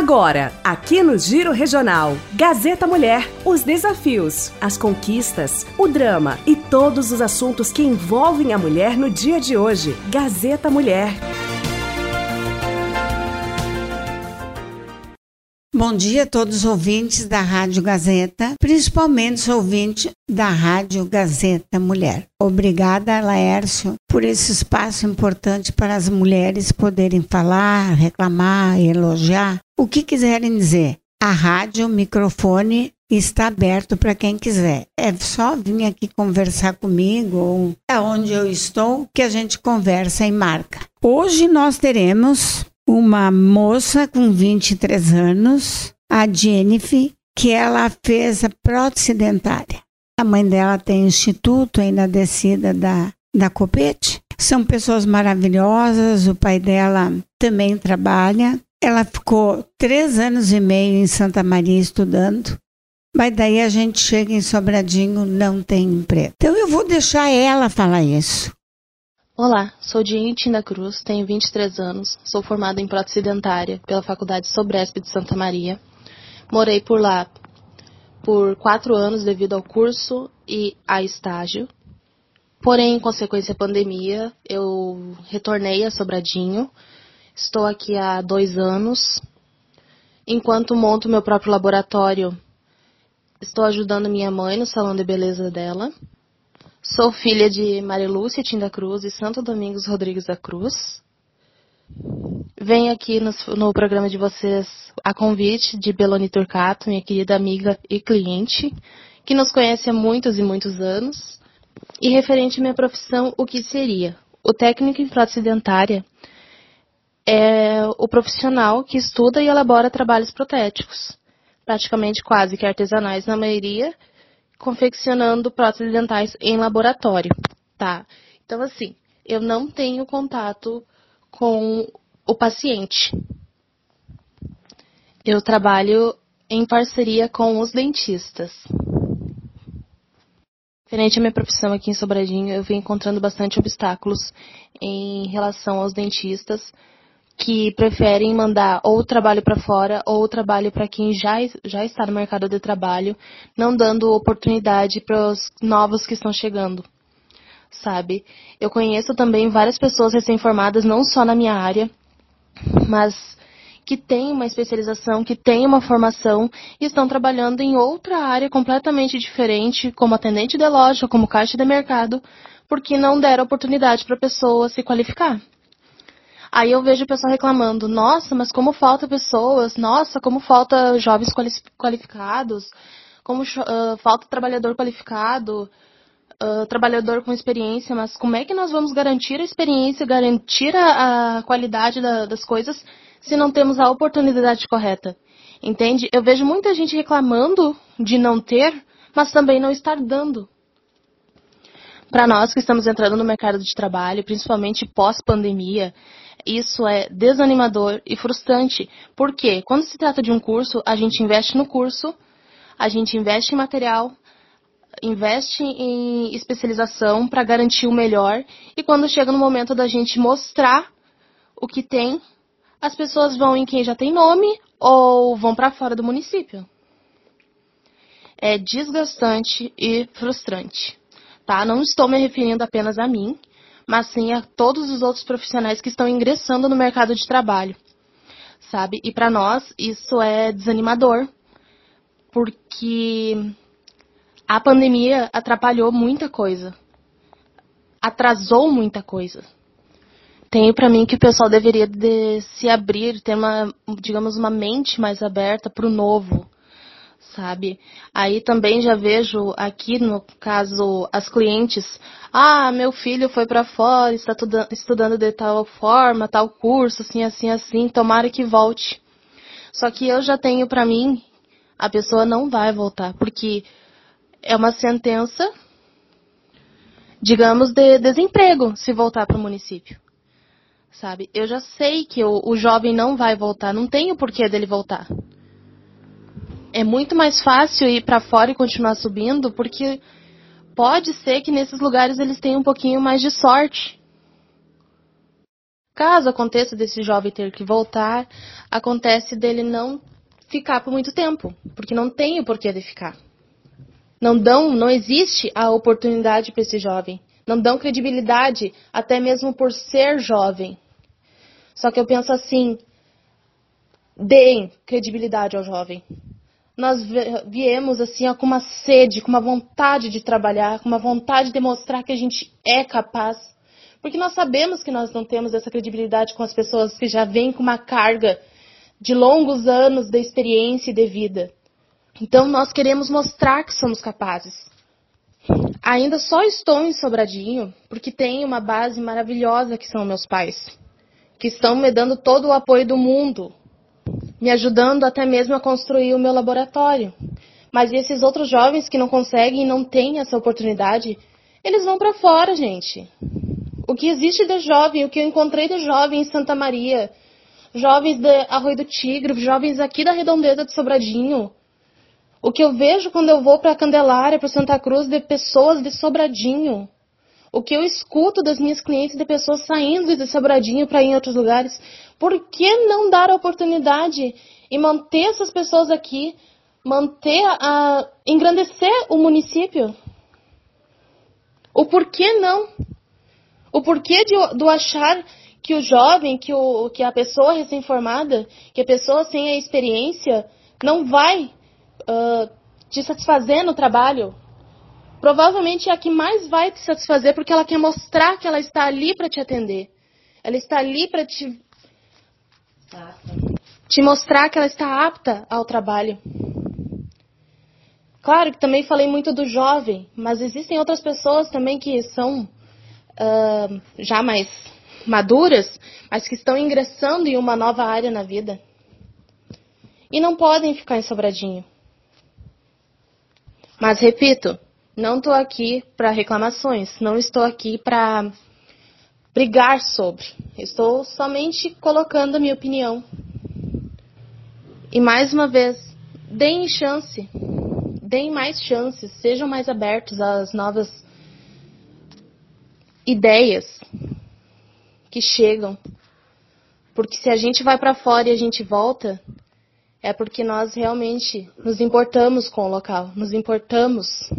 Agora, aqui no Giro Regional, Gazeta Mulher, os desafios, as conquistas, o drama e todos os assuntos que envolvem a mulher no dia de hoje. Gazeta Mulher. Bom dia a todos os ouvintes da Rádio Gazeta, principalmente os ouvintes da Rádio Gazeta Mulher. Obrigada, Laércio, por esse espaço importante para as mulheres poderem falar, reclamar, elogiar, o que quiserem dizer. A rádio, o microfone está aberto para quem quiser. É só vir aqui conversar comigo ou aonde eu estou que a gente conversa e marca. Hoje nós teremos uma moça com 23 anos, a Jennifer, que ela fez a prótese dentária. A mãe dela tem instituto aí na descida da, da Copete. São pessoas maravilhosas, o pai dela também trabalha. Ela ficou três anos e meio em Santa Maria estudando, mas daí a gente chega em Sobradinho, não tem emprego. Então eu vou deixar ela falar isso. Olá, sou Diane Tinda Cruz, tenho 23 anos, sou formada em prótese dentária pela Faculdade Sobresp de Santa Maria. Morei por lá por quatro anos devido ao curso e a estágio. Porém, em consequência da pandemia, eu retornei a Sobradinho. Estou aqui há dois anos. Enquanto monto meu próprio laboratório, estou ajudando minha mãe no salão de beleza dela. Sou filha de Marilúcia Tinda Cruz e Santo Domingos Rodrigues da Cruz. Venho aqui no, no, programa de vocês a convite de Beloni Turcato, minha querida amiga e cliente, que nos conhece há muitos e muitos anos. E referente à minha profissão, o que seria? O técnico em prótese dentária é o profissional que estuda e elabora trabalhos protéticos, praticamente quase que artesanais na maioria, confeccionando próteses dentais em laboratório, tá? Então, assim, eu não tenho contato com o paciente. Eu trabalho em parceria com os dentistas. Diferente da minha profissão aqui em Sobradinho, eu venho encontrando bastante obstáculos em relação aos dentistas, que preferem mandar ou o trabalho para fora ou o trabalho para quem já, já está no mercado de trabalho, não dando oportunidade para os novos que estão chegando. Sabe? Eu conheço também várias pessoas recém-formadas, não só na minha área, mas que têm uma especialização, que têm uma formação e estão trabalhando em outra área completamente diferente, como atendente de loja, como caixa de mercado, porque não deram oportunidade para a pessoa se qualificar. Aí eu vejo o pessoal reclamando, nossa, mas como falta pessoas, nossa, como falta jovens qualificados, como uh, falta trabalhador qualificado, uh, trabalhador com experiência, mas como é que nós vamos garantir a experiência, garantir a, a qualidade da, das coisas se não temos a oportunidade correta? Entende? Eu vejo muita gente reclamando de não ter, mas também não estar dando. Para nós que estamos entrando no mercado de trabalho, principalmente pós-pandemia, isso é desanimador e frustrante, porque quando se trata de um curso, a gente investe no curso, a gente investe em material, investe em especialização para garantir o melhor, e quando chega no momento da gente mostrar o que tem, as pessoas vão em quem já tem nome ou vão para fora do município. É desgastante e frustrante. Tá? Não estou me referindo apenas a mim, mas sim a todos os outros profissionais que estão ingressando no mercado de trabalho, sabe? E para nós isso é desanimador, porque a pandemia atrapalhou muita coisa, atrasou muita coisa. Tenho para mim que o pessoal deveria de se abrir, ter uma, digamos, uma mente mais aberta para o novo, sabe? Aí também já vejo aqui no caso as clientes, ah, meu filho foi para fora, está estudando de tal forma, tal curso, assim, assim, assim, tomara que volte. Só que eu já tenho para mim, a pessoa não vai voltar, porque é uma sentença, digamos, de desemprego se voltar para o município. Sabe? Eu já sei que o, o jovem não vai voltar, não tem o porquê dele voltar é muito mais fácil ir para fora e continuar subindo, porque pode ser que nesses lugares eles tenham um pouquinho mais de sorte. caso aconteça desse jovem ter que voltar, acontece dele não ficar por muito tempo, porque não tem o porquê de ficar. Não dão, não existe a oportunidade para esse jovem. Não dão credibilidade, até mesmo por ser jovem. Só que eu penso assim: deem credibilidade ao jovem. Nós viemos assim ó, com uma sede, com uma vontade de trabalhar, com uma vontade de mostrar que a gente é capaz. Porque nós sabemos que nós não temos essa credibilidade com as pessoas que já vêm com uma carga de longos anos de experiência e de vida. Então nós queremos mostrar que somos capazes. Ainda só estou em Sobradinho porque tenho uma base maravilhosa que são meus pais, que estão me dando todo o apoio do mundo, me ajudando até mesmo a construir o meu laboratório. Mas esses outros jovens que não conseguem e não têm essa oportunidade, eles vão para fora, gente. O que existe de jovem, o que eu encontrei de jovem em Santa Maria, jovens de Arroio do Tigre, jovens aqui da Redondeza de Sobradinho. O que eu vejo quando eu vou para Candelária, para Santa Cruz, de pessoas de Sobradinho. O que eu escuto das minhas clientes de pessoas saindo de Sobradinho para ir em outros lugares. Por que não dar a oportunidade e manter essas pessoas aqui, manter a engrandecer o município? O porquê não? O porquê de, do achar que o jovem, que, o, que a pessoa recém-formada, que a pessoa sem a experiência, não vai uh, te satisfazer no trabalho. Provavelmente é a que mais vai te satisfazer porque ela quer mostrar que ela está ali para te atender. Ela está ali para te te mostrar que ela está apta ao trabalho. Claro que também falei muito do jovem, mas existem outras pessoas também que são uh, já mais maduras, mas que estão ingressando em uma nova área na vida. E não podem ficar em Sobradinho. Mas repito, não estou aqui para reclamações, não estou aqui para brigar sobre. Estou somente colocando a minha opinião. E mais uma vez, deem chance, deem mais chances, sejam mais abertos às novas ideias, que chegam. Porque se a gente vai para fora e a gente volta, é porque nós realmente nos importamos com o local, nos importamos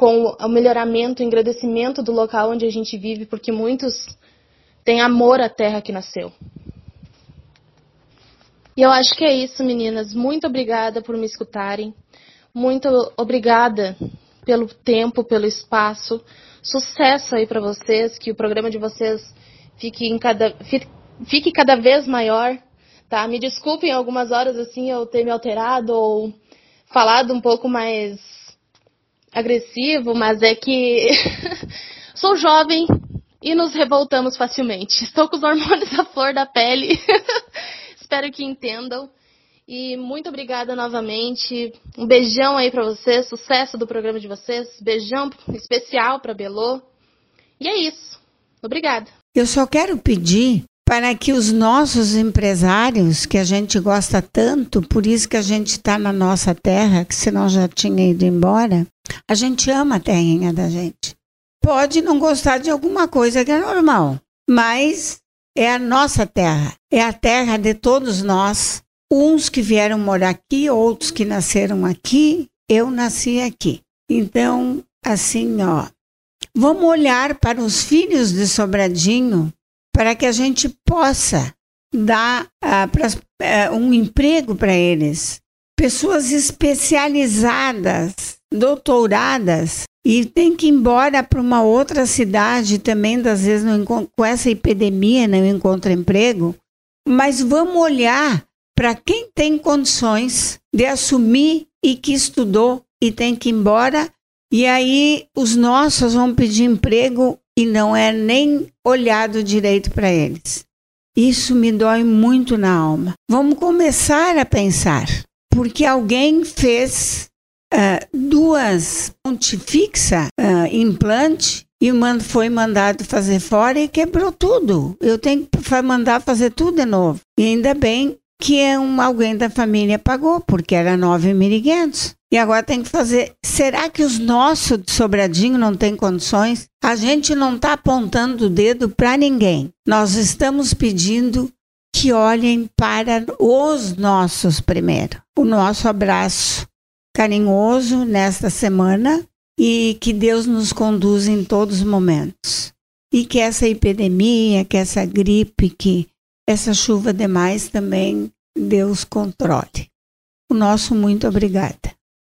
com o melhoramento, o engrandecimento do local onde a gente vive, porque muitos têm amor à terra que nasceu. E eu acho que é isso, meninas. Muito obrigada por me escutarem. Muito obrigada pelo tempo, pelo espaço. Sucesso aí para vocês, que o programa de vocês fique, cada, fique cada vez maior, tá? Me desculpem algumas horas assim eu ter me alterado ou falado um pouco mais agressivo, mas é que sou jovem e nos revoltamos facilmente. Estou com os hormônios à flor da pele. Espero que entendam. E muito obrigada novamente. Um beijão aí para vocês, sucesso do programa de vocês. Beijão especial para Belô. E é isso. Obrigada. Eu só quero pedir para que os nossos empresários, que a gente gosta tanto, por isso que a gente está na nossa terra, que senão já tinha ido embora, a gente ama a terrinha da gente. Pode não gostar de alguma coisa que é normal, mas é a nossa terra, é a terra de todos nós uns que vieram morar aqui, outros que nasceram aqui, eu nasci aqui. Então, assim, ó, vamos olhar para os filhos de Sobradinho para que a gente possa dar pra, uh, um emprego para eles. Pessoas especializadas, doutoradas, e tem que ir embora para uma outra cidade também, às vezes não, com essa epidemia não encontra emprego. Mas vamos olhar para quem tem condições de assumir e que estudou e tem que ir embora, e aí os nossos vão pedir emprego e não é nem olhado direito para eles. Isso me dói muito na alma. Vamos começar a pensar, porque alguém fez uh, duas ponte fixa, uh, implante, e foi mandado fazer fora e quebrou tudo. Eu tenho que mandar fazer tudo de novo. E ainda bem que é um, alguém da família pagou, porque era 9.500. E agora tem que fazer. Será que os nossos de Sobradinho não têm condições? A gente não está apontando o dedo para ninguém. Nós estamos pedindo que olhem para os nossos primeiro. O nosso abraço carinhoso nesta semana e que Deus nos conduza em todos os momentos. E que essa epidemia, que essa gripe, que essa chuva demais também Deus controle. O nosso muito obrigada.